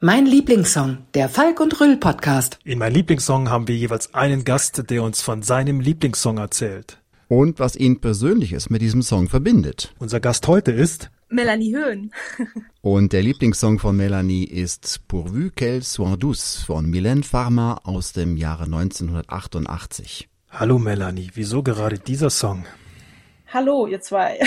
Mein Lieblingssong, der Falk und Rüll Podcast. In meinem Lieblingssong haben wir jeweils einen Gast, der uns von seinem Lieblingssong erzählt. Und was ihn Persönliches mit diesem Song verbindet. Unser Gast heute ist Melanie Höhn. Und der Lieblingssong von Melanie ist Pourvu qu'elle soit douce von Mylène Farmer aus dem Jahre 1988. Hallo Melanie, wieso gerade dieser Song? Hallo, ihr zwei.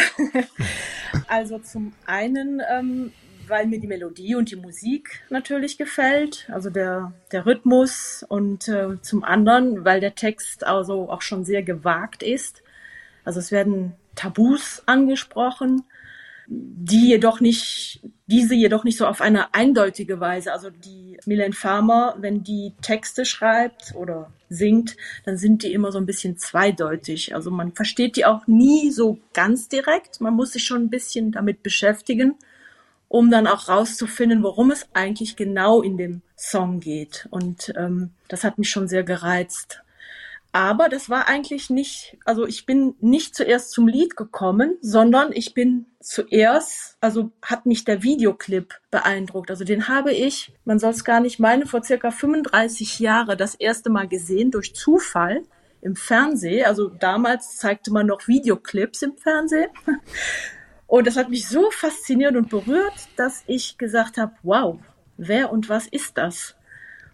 also zum einen, ähm, weil mir die Melodie und die Musik natürlich gefällt, also der, der Rhythmus und äh, zum anderen, weil der Text also auch schon sehr gewagt ist. Also es werden Tabus angesprochen, die jedoch nicht, diese jedoch nicht so auf eine eindeutige Weise. Also die Milan Farmer, wenn die Texte schreibt oder singt, dann sind die immer so ein bisschen zweideutig. Also man versteht die auch nie so ganz direkt. Man muss sich schon ein bisschen damit beschäftigen, um dann auch rauszufinden, worum es eigentlich genau in dem Song geht. Und ähm, das hat mich schon sehr gereizt. Aber das war eigentlich nicht, also ich bin nicht zuerst zum Lied gekommen, sondern ich bin zuerst, also hat mich der Videoclip beeindruckt. Also den habe ich, man soll es gar nicht meinen, vor circa 35 Jahre das erste Mal gesehen durch Zufall im Fernsehen. Also damals zeigte man noch Videoclips im Fernsehen. Und das hat mich so fasziniert und berührt, dass ich gesagt habe, wow, wer und was ist das?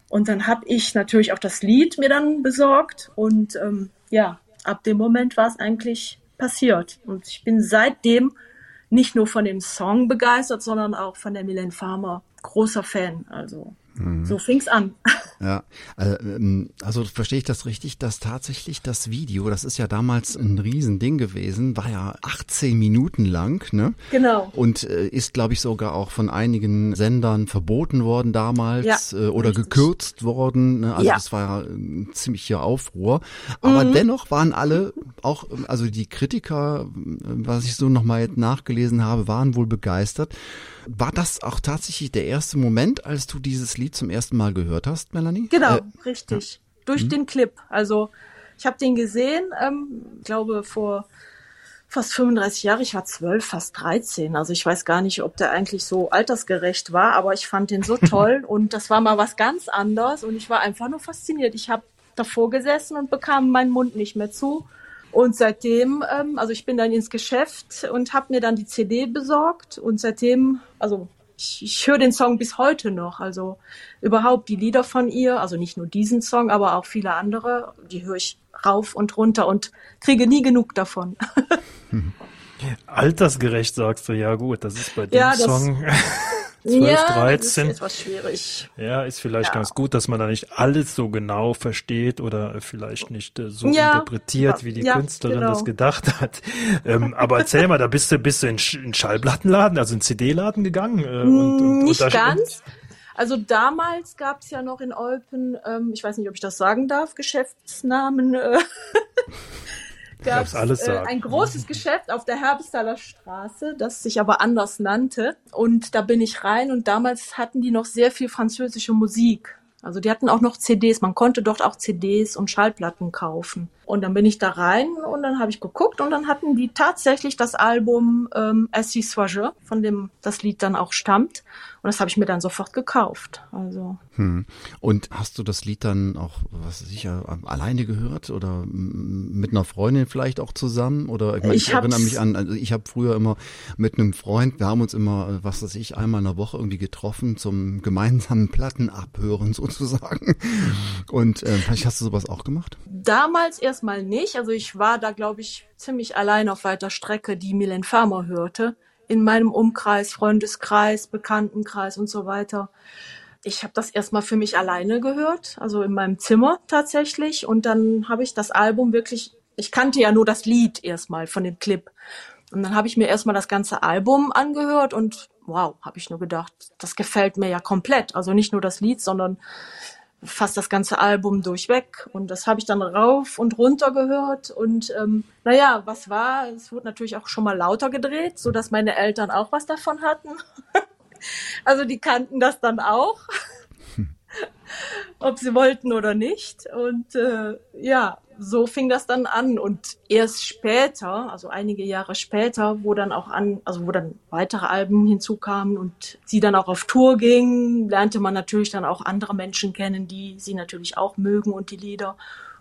Und dann habe ich natürlich auch das Lied mir dann besorgt und ähm, ja, ab dem Moment war es eigentlich passiert. Und ich bin seitdem nicht nur von dem Song begeistert, sondern auch von der Millen Farmer großer Fan. Also Mhm. So fing's an. Ja, äh, also verstehe ich das richtig, dass tatsächlich das Video, das ist ja damals ein Riesending gewesen, war ja 18 Minuten lang, ne? Genau. Und äh, ist, glaube ich, sogar auch von einigen Sendern verboten worden damals ja, äh, oder richtig. gekürzt worden. Ne? Also ja. das war ja ein ziemlicher Aufruhr. Aber mhm. dennoch waren alle, auch also die Kritiker, was ich so nochmal nachgelesen habe, waren wohl begeistert. War das auch tatsächlich der erste Moment, als du dieses Lied zum ersten Mal gehört hast, Melanie? Genau, äh, richtig. Ja. Durch mhm. den Clip. Also ich habe den gesehen, ähm, glaube vor fast 35 Jahren. Ich war zwölf, fast 13. Also ich weiß gar nicht, ob der eigentlich so altersgerecht war, aber ich fand den so toll und das war mal was ganz anderes und ich war einfach nur fasziniert. Ich habe davor gesessen und bekam meinen Mund nicht mehr zu und seitdem, ähm, also ich bin dann ins Geschäft und habe mir dann die CD besorgt und seitdem, also ich, ich höre den Song bis heute noch. Also überhaupt die Lieder von ihr, also nicht nur diesen Song, aber auch viele andere, die höre ich rauf und runter und kriege nie genug davon. Altersgerecht sagst du, ja gut, das ist bei dem ja, Song. 12, ja, 13. Das ist schwierig. Ja, ist vielleicht ja. ganz gut, dass man da nicht alles so genau versteht oder vielleicht nicht äh, so ja, interpretiert, wie die Künstlerin genau. das gedacht hat. Ähm, aber erzähl mal, da bist du, bist du in, in Schallplattenladen, also in CD-Laden gegangen? Äh, und, und, nicht und ganz. Also damals gab es ja noch in Olpen, ähm, ich weiß nicht, ob ich das sagen darf, Geschäftsnamen. Äh, gab es äh, ein großes Geschäft auf der Herbstaler Straße, das sich aber anders nannte. Und da bin ich rein und damals hatten die noch sehr viel französische Musik. Also die hatten auch noch CDs. Man konnte dort auch CDs und Schallplatten kaufen. Und dann bin ich da rein und dann habe ich geguckt und dann hatten die tatsächlich das Album ähm, Assis Soigeux, von dem das Lied dann auch stammt. Und das habe ich mir dann sofort gekauft. Also. Hm. Und hast du das Lied dann auch, was sicher, alleine gehört oder mit einer Freundin vielleicht auch zusammen? Oder ich, mein, ich, ich erinnere mich an, also ich habe früher immer mit einem Freund, wir haben uns immer, was weiß ich, einmal in der Woche irgendwie getroffen zum gemeinsamen Plattenabhören sozusagen. Und äh, vielleicht hast du sowas auch gemacht? Damals erstmal nicht. Also ich war da, glaube ich, ziemlich allein auf weiter Strecke, die Milen Farmer hörte in meinem Umkreis, Freundeskreis, Bekanntenkreis und so weiter. Ich habe das erstmal für mich alleine gehört, also in meinem Zimmer tatsächlich. Und dann habe ich das Album wirklich, ich kannte ja nur das Lied erstmal von dem Clip. Und dann habe ich mir erstmal das ganze Album angehört und wow, habe ich nur gedacht, das gefällt mir ja komplett. Also nicht nur das Lied, sondern fast das ganze Album durchweg. Und das habe ich dann rauf und runter gehört. Und ähm, naja, was war? Es wurde natürlich auch schon mal lauter gedreht, so dass meine Eltern auch was davon hatten. also die kannten das dann auch. ob sie wollten oder nicht. Und äh, ja, so fing das dann an. Und erst später, also einige Jahre später, wo dann auch an, also wo dann weitere Alben hinzukamen und sie dann auch auf Tour ging, lernte man natürlich dann auch andere Menschen kennen, die sie natürlich auch mögen und die Lieder.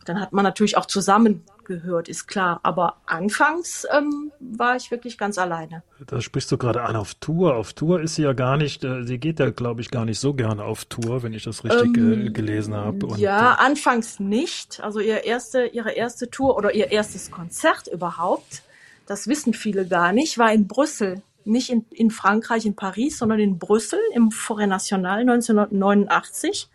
Dann hat man natürlich auch zusammen gehört, ist klar. Aber anfangs ähm, war ich wirklich ganz alleine. Da sprichst du gerade an auf Tour. Auf Tour ist sie ja gar nicht, äh, sie geht ja, glaube ich, gar nicht so gerne auf Tour, wenn ich das richtig ähm, äh, gelesen habe. ja, äh, anfangs nicht. Also ihr erste, ihre erste Tour oder ihr erstes Konzert überhaupt, das wissen viele gar nicht, war in Brüssel. Nicht in, in Frankreich, in Paris, sondern in Brüssel im Forêt National 1989.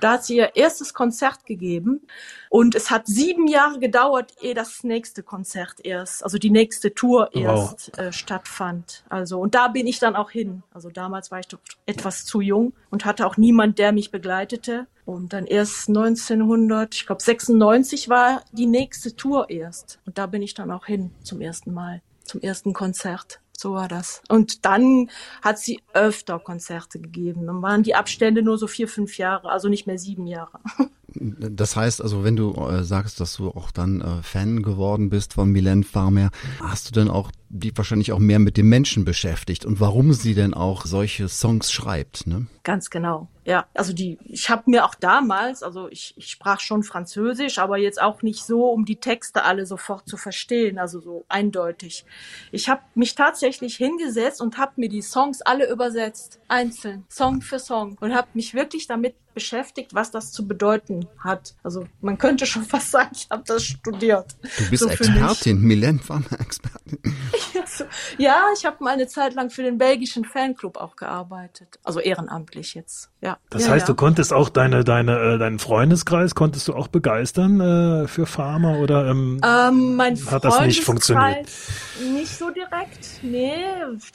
Da hat sie ihr erstes Konzert gegeben und es hat sieben Jahre gedauert, ehe das nächste Konzert erst, also die nächste Tour erst wow. äh, stattfand. Also und da bin ich dann auch hin. Also damals war ich doch etwas zu jung und hatte auch niemand, der mich begleitete. Und dann erst 1900, ich glaube 96 war die nächste Tour erst. Und da bin ich dann auch hin zum ersten Mal, zum ersten Konzert. So war das. Und dann hat sie öfter Konzerte gegeben. Dann waren die Abstände nur so vier, fünf Jahre, also nicht mehr sieben Jahre. Das heißt also, wenn du äh, sagst, dass du auch dann äh, Fan geworden bist von Mylène Farmer, hast du denn auch die wahrscheinlich auch mehr mit dem Menschen beschäftigt und warum sie denn auch solche Songs schreibt, ne? Ganz genau. Ja, also die, ich habe mir auch damals, also ich, ich sprach schon Französisch, aber jetzt auch nicht so, um die Texte alle sofort zu verstehen, also so eindeutig. Ich habe mich tatsächlich hingesetzt und habe mir die Songs alle übersetzt, einzeln, Song für Song und habe mich wirklich damit beschäftigt, was das zu bedeuten hat. Also man könnte schon fast sagen, ich habe das studiert. Du bist so Expertin, Milene Farmer Expertin. ja, ich habe mal eine Zeit lang für den belgischen Fanclub auch gearbeitet. Also ehrenamtlich jetzt, ja. Das ja, heißt, ja. du konntest auch deine, deine, äh, deinen Freundeskreis, konntest du auch begeistern äh, für Pharma oder ähm, ähm, mein hat das nicht funktioniert? Nicht so direkt, nee.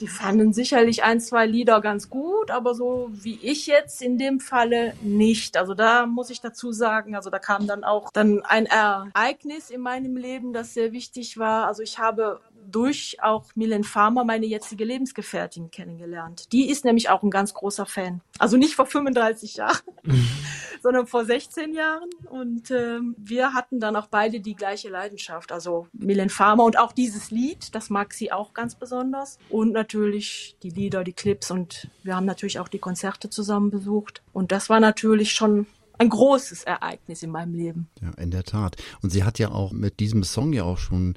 Die fanden sicherlich ein, zwei Lieder ganz gut, aber so wie ich jetzt in dem Falle nicht. Also da muss ich dazu sagen, also da kam dann auch dann ein Ereignis in meinem Leben, das sehr wichtig war. Also ich habe durch auch Milen Farmer meine jetzige Lebensgefährtin kennengelernt. Die ist nämlich auch ein ganz großer Fan. Also nicht vor 35 Jahren, sondern vor 16 Jahren. Und ähm, wir hatten dann auch beide die gleiche Leidenschaft. Also Milen Farmer und auch dieses Lied, das mag sie auch ganz besonders. Und natürlich die Lieder, die Clips und wir haben natürlich auch die Konzerte zusammen besucht. Und das war natürlich schon ein großes Ereignis in meinem Leben. Ja, in der Tat. Und sie hat ja auch mit diesem Song ja auch schon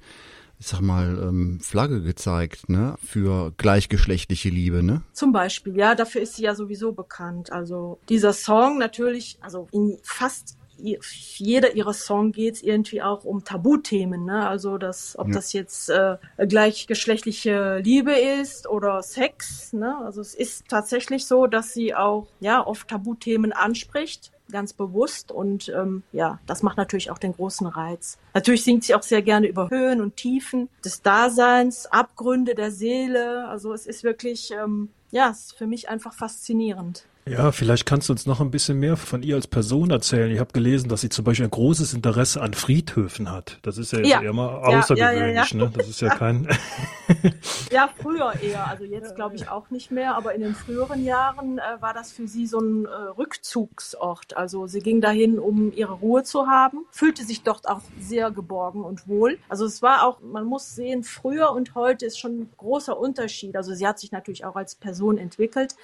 ich sag mal, ähm, Flagge gezeigt, ne, für gleichgeschlechtliche Liebe, ne? Zum Beispiel, ja, dafür ist sie ja sowieso bekannt. Also dieser Song natürlich, also in fast jeder ihrer Song geht es irgendwie auch um Tabuthemen, ne? Also das, ob ja. das jetzt äh, gleichgeschlechtliche Liebe ist oder Sex, ne? Also es ist tatsächlich so, dass sie auch ja oft Tabuthemen anspricht ganz bewusst und ähm, ja, das macht natürlich auch den großen Reiz. Natürlich singt sie auch sehr gerne über Höhen und Tiefen des Daseins, Abgründe der Seele. Also es ist wirklich, ähm, ja, es ist für mich einfach faszinierend. Ja, vielleicht kannst du uns noch ein bisschen mehr von ihr als Person erzählen. Ich habe gelesen, dass sie zum Beispiel ein großes Interesse an Friedhöfen hat. Das ist ja, ja. mal außergewöhnlich, ja, ja, ne? Das ist ja kein. ja, früher eher. Also jetzt glaube ich auch nicht mehr, aber in den früheren Jahren äh, war das für sie so ein äh, Rückzugsort. Also sie ging dahin, um ihre Ruhe zu haben, fühlte sich dort auch sehr geborgen und wohl. Also es war auch, man muss sehen, früher und heute ist schon ein großer Unterschied. Also sie hat sich natürlich auch als Person entwickelt.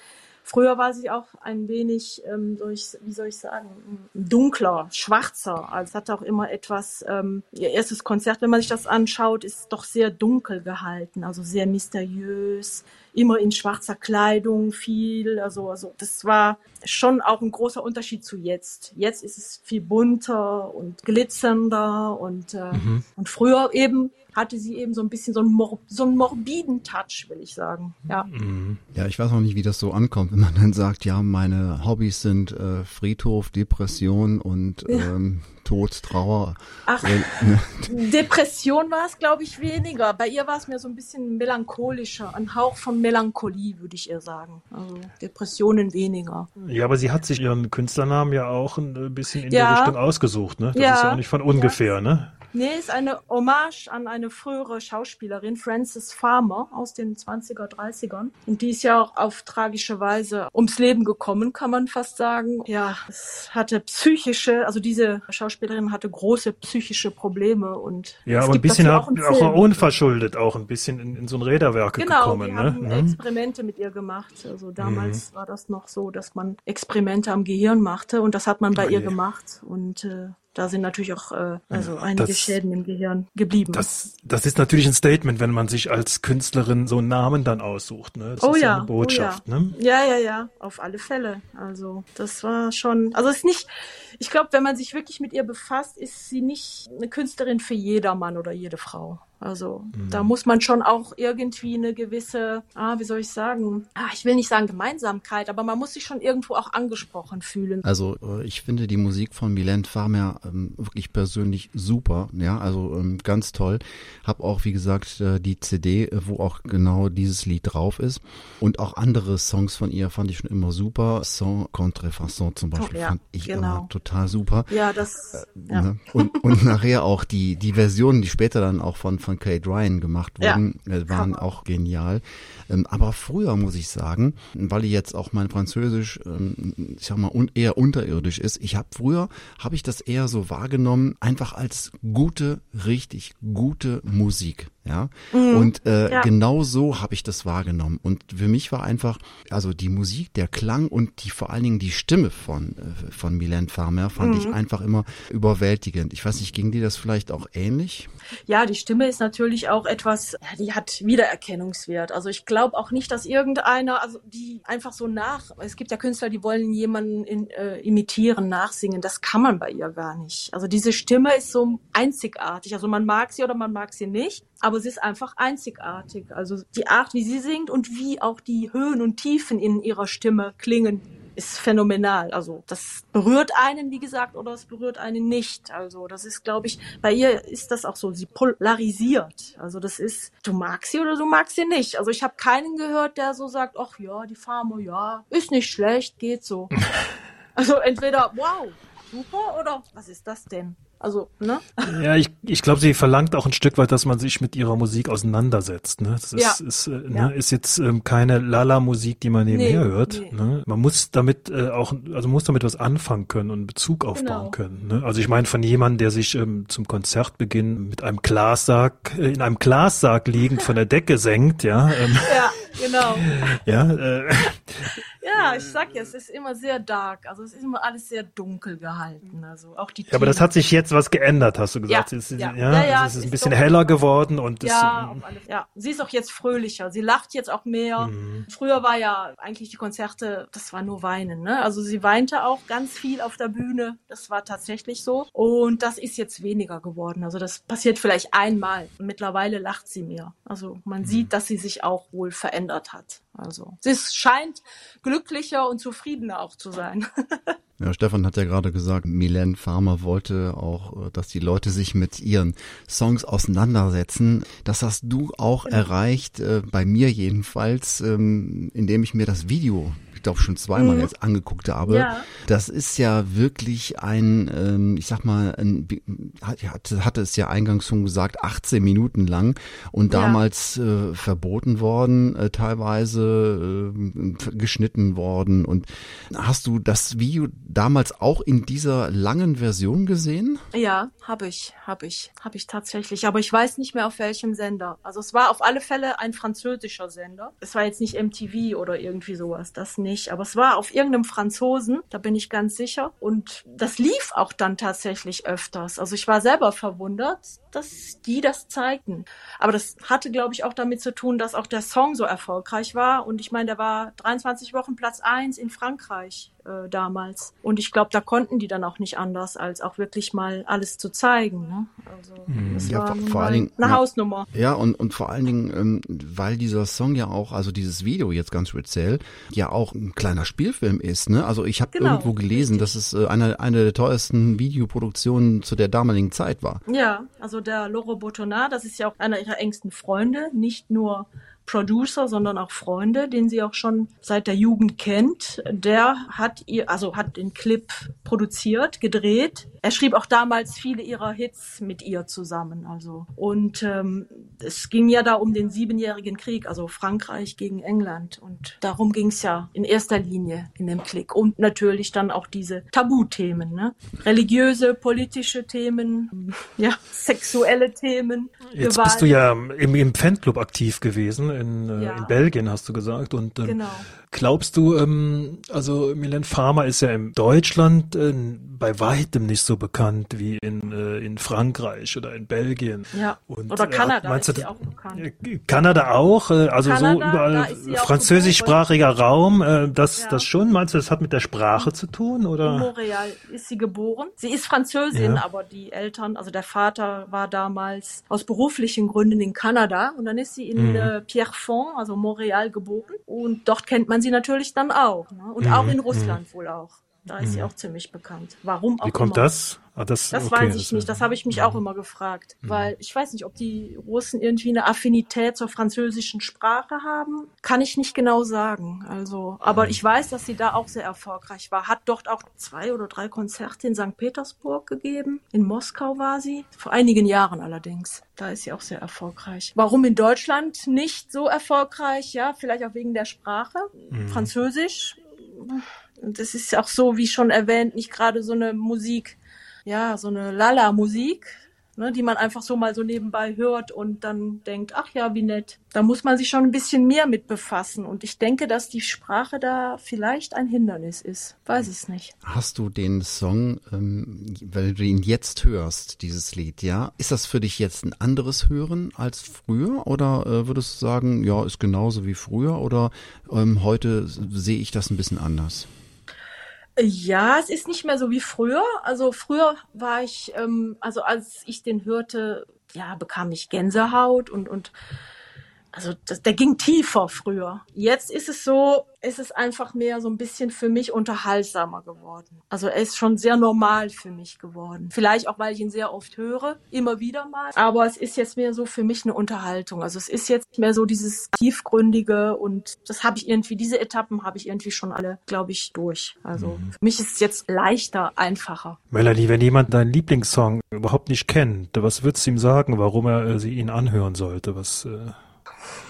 Früher war sie auch ein wenig, ähm, soll ich, wie soll ich sagen, dunkler, schwarzer. Also es hat auch immer etwas, ähm, ihr erstes Konzert, wenn man sich das anschaut, ist doch sehr dunkel gehalten, also sehr mysteriös, immer in schwarzer Kleidung viel. Also, also das war schon auch ein großer Unterschied zu jetzt. Jetzt ist es viel bunter und glitzernder und, äh, mhm. und früher eben hatte sie eben so ein bisschen so einen, Mor so einen morbiden Touch, will ich sagen. Ja. Mhm. Ja, ich weiß auch nicht, wie das so ankommt, wenn man dann sagt, ja, meine Hobbys sind äh, Friedhof, Depression und ja. ähm, Tod, Trauer. Ach, äh, ne. Depression war es, glaube ich, weniger. Bei ihr war es mir so ein bisschen melancholischer, ein Hauch von Melancholie, würde ich ihr sagen. Also Depressionen weniger. Ja, aber sie hat sich ihren Künstlernamen ja auch ein bisschen in ja. der Richtung ausgesucht, ne? Das ja. ist ja auch nicht von ungefähr, ja. ne? Nee, ist eine Hommage an eine frühere Schauspielerin, Frances Farmer aus den 20er, 30ern. Und die ist ja auch auf tragische Weise ums Leben gekommen, kann man fast sagen. Ja, es hatte psychische, also diese Schauspielerin hatte große psychische Probleme und ja, aber ein bisschen auch, auch, unverschuldet auch ein bisschen in, in so ein Räderwerk genau, gekommen. Genau, ne? Mhm. Experimente mit ihr gemacht. Also damals mhm. war das noch so, dass man Experimente am Gehirn machte und das hat man bei oh, ihr gemacht und äh, da sind natürlich auch äh, also einige das, Schäden im Gehirn geblieben. Das, das ist natürlich ein Statement, wenn man sich als Künstlerin so einen Namen dann aussucht. Ne? Das oh ist ja, eine Botschaft. Oh ja. Ne? ja, ja, ja, auf alle Fälle. Also das war schon, also es ist nicht, ich glaube, wenn man sich wirklich mit ihr befasst, ist sie nicht eine Künstlerin für jedermann oder jede Frau. Also mhm. da muss man schon auch irgendwie eine gewisse, ah, wie soll ich sagen, ah, ich will nicht sagen Gemeinsamkeit, aber man muss sich schon irgendwo auch angesprochen fühlen. Also äh, ich finde die Musik von Mylène Farmer ähm, wirklich persönlich super, ja, also ähm, ganz toll. Hab auch, wie gesagt, äh, die CD, äh, wo auch genau dieses Lied drauf ist. Und auch andere Songs von ihr fand ich schon immer super. Sans Contrefaçon zum Beispiel oh, ja, fand ich genau. immer total super. Ja, das. Äh, ja. Ne? Und, und nachher auch die, die Versionen, die später dann auch von, von von Kate Ryan gemacht wurden, ja. Äh, waren auch genial. Ähm, aber früher muss ich sagen, weil ich jetzt auch mein Französisch, ähm, ich sag mal, eher unterirdisch ist, ich habe früher, habe ich das eher so wahrgenommen, einfach als gute, richtig gute Musik. Ja, mhm. und äh, ja. genau so habe ich das wahrgenommen. Und für mich war einfach, also die Musik, der Klang und die vor allen Dingen die Stimme von äh, von Milan Farmer fand mhm. ich einfach immer überwältigend. Ich weiß nicht, ging dir das vielleicht auch ähnlich? Ja, die Stimme ist natürlich auch etwas, die hat Wiedererkennungswert. Also ich glaube auch nicht, dass irgendeiner, also die einfach so nach, es gibt ja Künstler, die wollen jemanden in, äh, imitieren, nachsingen. Das kann man bei ihr gar nicht. Also diese Stimme ist so einzigartig. Also man mag sie oder man mag sie nicht aber sie ist einfach einzigartig. Also die Art, wie sie singt und wie auch die Höhen und Tiefen in ihrer Stimme klingen, ist phänomenal. Also das berührt einen, wie gesagt, oder es berührt einen nicht. Also das ist, glaube ich, bei ihr ist das auch so. Sie polarisiert. Also das ist, du magst sie oder du magst sie nicht. Also ich habe keinen gehört, der so sagt, ach ja, die Farmer, ja, ist nicht schlecht, geht so. also entweder, wow, super oder was ist das denn? Also, ne? Ja, ich, ich glaube, sie verlangt auch ein Stück weit, dass man sich mit ihrer Musik auseinandersetzt. Ne? Das ist, ja. ist, äh, ne? ja. ist jetzt ähm, keine Lala-Musik, die man nebenher nee, hört. Nee. Ne? Man muss damit äh, auch, also muss damit was anfangen können und Bezug aufbauen genau. können. Ne? Also ich meine von jemandem, der sich ähm, zum Konzertbeginn mit einem Glassack, äh, in einem Glassack liegend von der Decke senkt, ja. Ähm, ja, genau. ja, äh, ja, ich sag ja, es ist immer sehr dark. Also es ist immer alles sehr dunkel gehalten. Also auch die. Ja, aber das hat sich jetzt was geändert, hast du gesagt. Ja, es ist, ja, ja, ja es ist ein bisschen heller geworden und ja, alle, ja, sie ist auch jetzt fröhlicher. Sie lacht jetzt auch mehr. Mhm. Früher war ja eigentlich die Konzerte, das war nur Weinen. Ne? Also sie weinte auch ganz viel auf der Bühne. Das war tatsächlich so. Und das ist jetzt weniger geworden. Also das passiert vielleicht einmal. Mittlerweile lacht sie mehr. Also man mhm. sieht, dass sie sich auch wohl verändert hat. Also sie scheint glücklicher und zufriedener auch zu sein. Ja, Stefan hat ja gerade gesagt, Milen Farmer wollte auch, äh, dass die Leute sich mit ihren Songs auseinandersetzen. Das hast du auch erreicht, äh, bei mir jedenfalls, ähm, indem ich mir das Video ich glaube schon zweimal mhm. jetzt angeguckt habe. Ja. Das ist ja wirklich ein, ähm, ich sag mal, ein, hatte, hatte es ja eingangs schon gesagt, 18 Minuten lang und damals ja. äh, verboten worden, äh, teilweise äh, geschnitten worden. Und hast du das Video damals auch in dieser langen Version gesehen? Ja, habe ich, habe ich, habe ich tatsächlich. Aber ich weiß nicht mehr auf welchem Sender. Also es war auf alle Fälle ein französischer Sender. Es war jetzt nicht MTV oder irgendwie sowas, das nicht nicht, aber es war auf irgendeinem Franzosen, da bin ich ganz sicher. Und das lief auch dann tatsächlich öfters. Also ich war selber verwundert, dass die das zeigten. Aber das hatte, glaube ich, auch damit zu tun, dass auch der Song so erfolgreich war. Und ich meine, der war 23 Wochen Platz eins in Frankreich äh, damals. Und ich glaube, da konnten die dann auch nicht anders, als auch wirklich mal alles zu zeigen. Ne? Also hm, das ja, war vor, vor allen Dingen eine ja, Hausnummer. Ja, und, und vor allen Dingen, ähm, weil dieser Song ja auch, also dieses Video jetzt ganz speziell, ja auch ein kleiner Spielfilm ist. Ne? Also ich habe genau, irgendwo gelesen, richtig. dass es äh, eine, eine der teuersten Videoproduktionen zu der damaligen Zeit war. Ja, also der Loro Botonat, das ist ja auch einer ihrer engsten Freunde, nicht nur Producer, sondern auch Freunde, den sie auch schon seit der Jugend kennt. Der hat ihr, also hat den Clip produziert, gedreht. Er schrieb auch damals viele ihrer Hits mit ihr zusammen. Also und ähm, es ging ja da um den siebenjährigen Krieg, also Frankreich gegen England. Und darum ging es ja in erster Linie in dem Clip. Und natürlich dann auch diese Tabuthemen, ne? religiöse, politische Themen, ja, sexuelle Themen. Jetzt Gewalt. bist du ja im, im Fanclub aktiv gewesen in, äh, ja. in Belgien, hast du gesagt. Und ähm, genau. Glaubst du, ähm, also Milan Farmer ist ja in Deutschland äh, bei weitem nicht so bekannt wie in, äh, in Frankreich oder in Belgien. Ja. Und, oder Kanada meinst ist du, auch bekannt. Äh, Kanada auch, äh, also Kanada, so überall französischsprachiger Raum, äh, das, ja. das schon, meinst du, das hat mit der Sprache zu tun? Oder? In Montreal ist sie geboren. Sie ist Französin, ja. aber die Eltern, also der Vater war damals aus beruflichen Gründen in Kanada und dann ist sie in mhm. äh, Pierrefonds, also Montreal, geboren. Und dort kennt man sie natürlich dann auch. Ne? Und mhm. auch in Russland mhm. wohl auch. Da ist mhm. sie auch ziemlich bekannt. Warum auch Wie kommt immer. das? Ah, das, das okay, weiß ich das nicht. Das habe ich mich auch immer gefragt. Mhm. Weil ich weiß nicht, ob die Russen irgendwie eine Affinität zur französischen Sprache haben. Kann ich nicht genau sagen. Also, aber mhm. ich weiß, dass sie da auch sehr erfolgreich war. Hat dort auch zwei oder drei Konzerte in St. Petersburg gegeben. In Moskau war sie. Vor einigen Jahren allerdings. Da ist sie auch sehr erfolgreich. Warum in Deutschland nicht so erfolgreich? Ja, vielleicht auch wegen der Sprache. Mhm. Französisch und das ist auch so, wie schon erwähnt, nicht gerade so eine Musik, ja, so eine Lala-Musik, ne, die man einfach so mal so nebenbei hört und dann denkt, ach ja, wie nett. Da muss man sich schon ein bisschen mehr mit befassen. Und ich denke, dass die Sprache da vielleicht ein Hindernis ist. Weiß es nicht. Hast du den Song, ähm, weil du ihn jetzt hörst, dieses Lied, ja? Ist das für dich jetzt ein anderes Hören als früher? Oder äh, würdest du sagen, ja, ist genauso wie früher? Oder ähm, heute sehe ich das ein bisschen anders? Ja, es ist nicht mehr so wie früher. Also früher war ich, ähm, also als ich den hörte, ja, bekam ich Gänsehaut und und also das, der ging tiefer früher. Jetzt ist es so, ist es einfach mehr so ein bisschen für mich unterhaltsamer geworden. Also er ist schon sehr normal für mich geworden. Vielleicht auch, weil ich ihn sehr oft höre, immer wieder mal. Aber es ist jetzt mehr so für mich eine Unterhaltung. Also es ist jetzt mehr so dieses tiefgründige und das habe ich irgendwie, diese Etappen habe ich irgendwie schon alle, glaube ich, durch. Also mhm. für mich ist es jetzt leichter, einfacher. Melanie, wenn jemand deinen Lieblingssong überhaupt nicht kennt, was würdest du ihm sagen, warum er äh, sie ihn anhören sollte? Was äh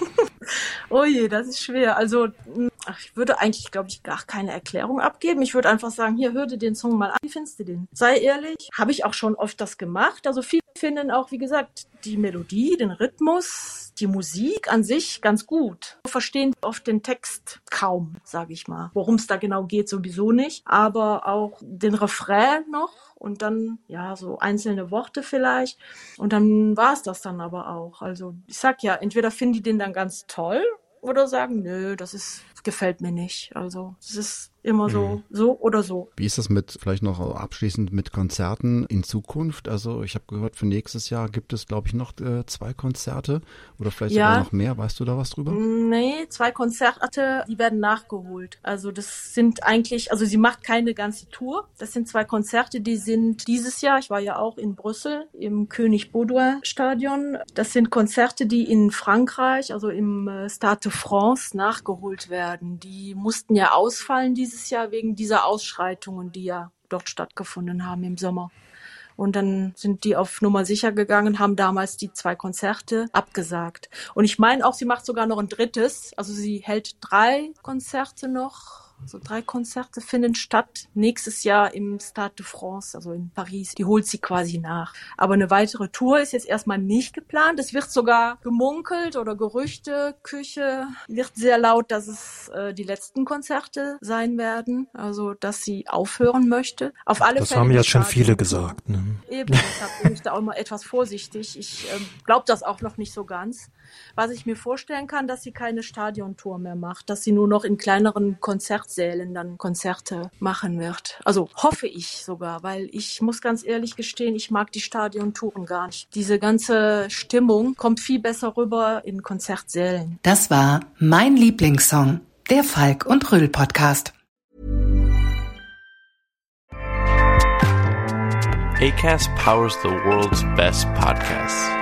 oh je, das ist schwer. Also, hm, ach, ich würde eigentlich, glaube ich, gar keine Erklärung abgeben. Ich würde einfach sagen, hier, hör dir den Song mal an. Wie findest du den? Sei ehrlich, habe ich auch schon oft das gemacht. Also viele finden auch, wie gesagt, die Melodie, den Rhythmus, die Musik an sich ganz gut. Verstehen oft den Text kaum, sage ich mal. Worum es da genau geht, sowieso nicht. Aber auch den Refrain noch und dann, ja, so einzelne Worte vielleicht. Und dann war es das dann aber auch. Also ich sag ja, entweder finden die den dann ganz toll oder sagen, nö, das ist, gefällt mir nicht. Also es ist immer so, mhm. so oder so. Wie ist das mit, vielleicht noch abschließend mit Konzerten in Zukunft? Also ich habe gehört, für nächstes Jahr gibt es, glaube ich, noch äh, zwei Konzerte oder vielleicht ja. sogar noch mehr. Weißt du da was drüber? Nee, zwei Konzerte, die werden nachgeholt. Also das sind eigentlich, also sie macht keine ganze Tour. Das sind zwei Konzerte, die sind dieses Jahr, ich war ja auch in Brüssel im König Baudouin Stadion. Das sind Konzerte, die in Frankreich, also im äh, Stade de France nachgeholt werden. Die mussten ja ausfallen dieses dieses Jahr wegen dieser Ausschreitungen, die ja dort stattgefunden haben im Sommer. Und dann sind die auf Nummer sicher gegangen, haben damals die zwei Konzerte abgesagt. Und ich meine auch, sie macht sogar noch ein drittes. Also sie hält drei Konzerte noch So drei Konzerte finden statt. Nächstes Jahr im Stade de France, also in Paris. Die holt sie quasi nach. Aber eine weitere Tour ist jetzt erstmal nicht geplant. Es wird sogar gemunkelt oder Gerüchte. Küche wird sehr laut, dass es äh, die letzten Konzerte sein werden. Also, dass sie aufhören möchte. Auf alle das Fälle. haben jetzt schon viele gesagt. Ne? Eben, deshalb bin ich da auch mal etwas vorsichtig. Ich äh, glaube das auch noch nicht so ganz. Was ich mir vorstellen kann, dass sie keine Stadiontour mehr macht, dass sie nur noch in kleineren Konzertsälen dann Konzerte machen wird. Also hoffe ich sogar, weil ich muss ganz ehrlich gestehen, ich mag die Stadiontouren gar nicht. Diese ganze Stimmung kommt viel besser rüber in Konzertsälen. Das war mein Lieblingssong, der Falk und Röll Podcast. ACAST powers the world's best podcasts.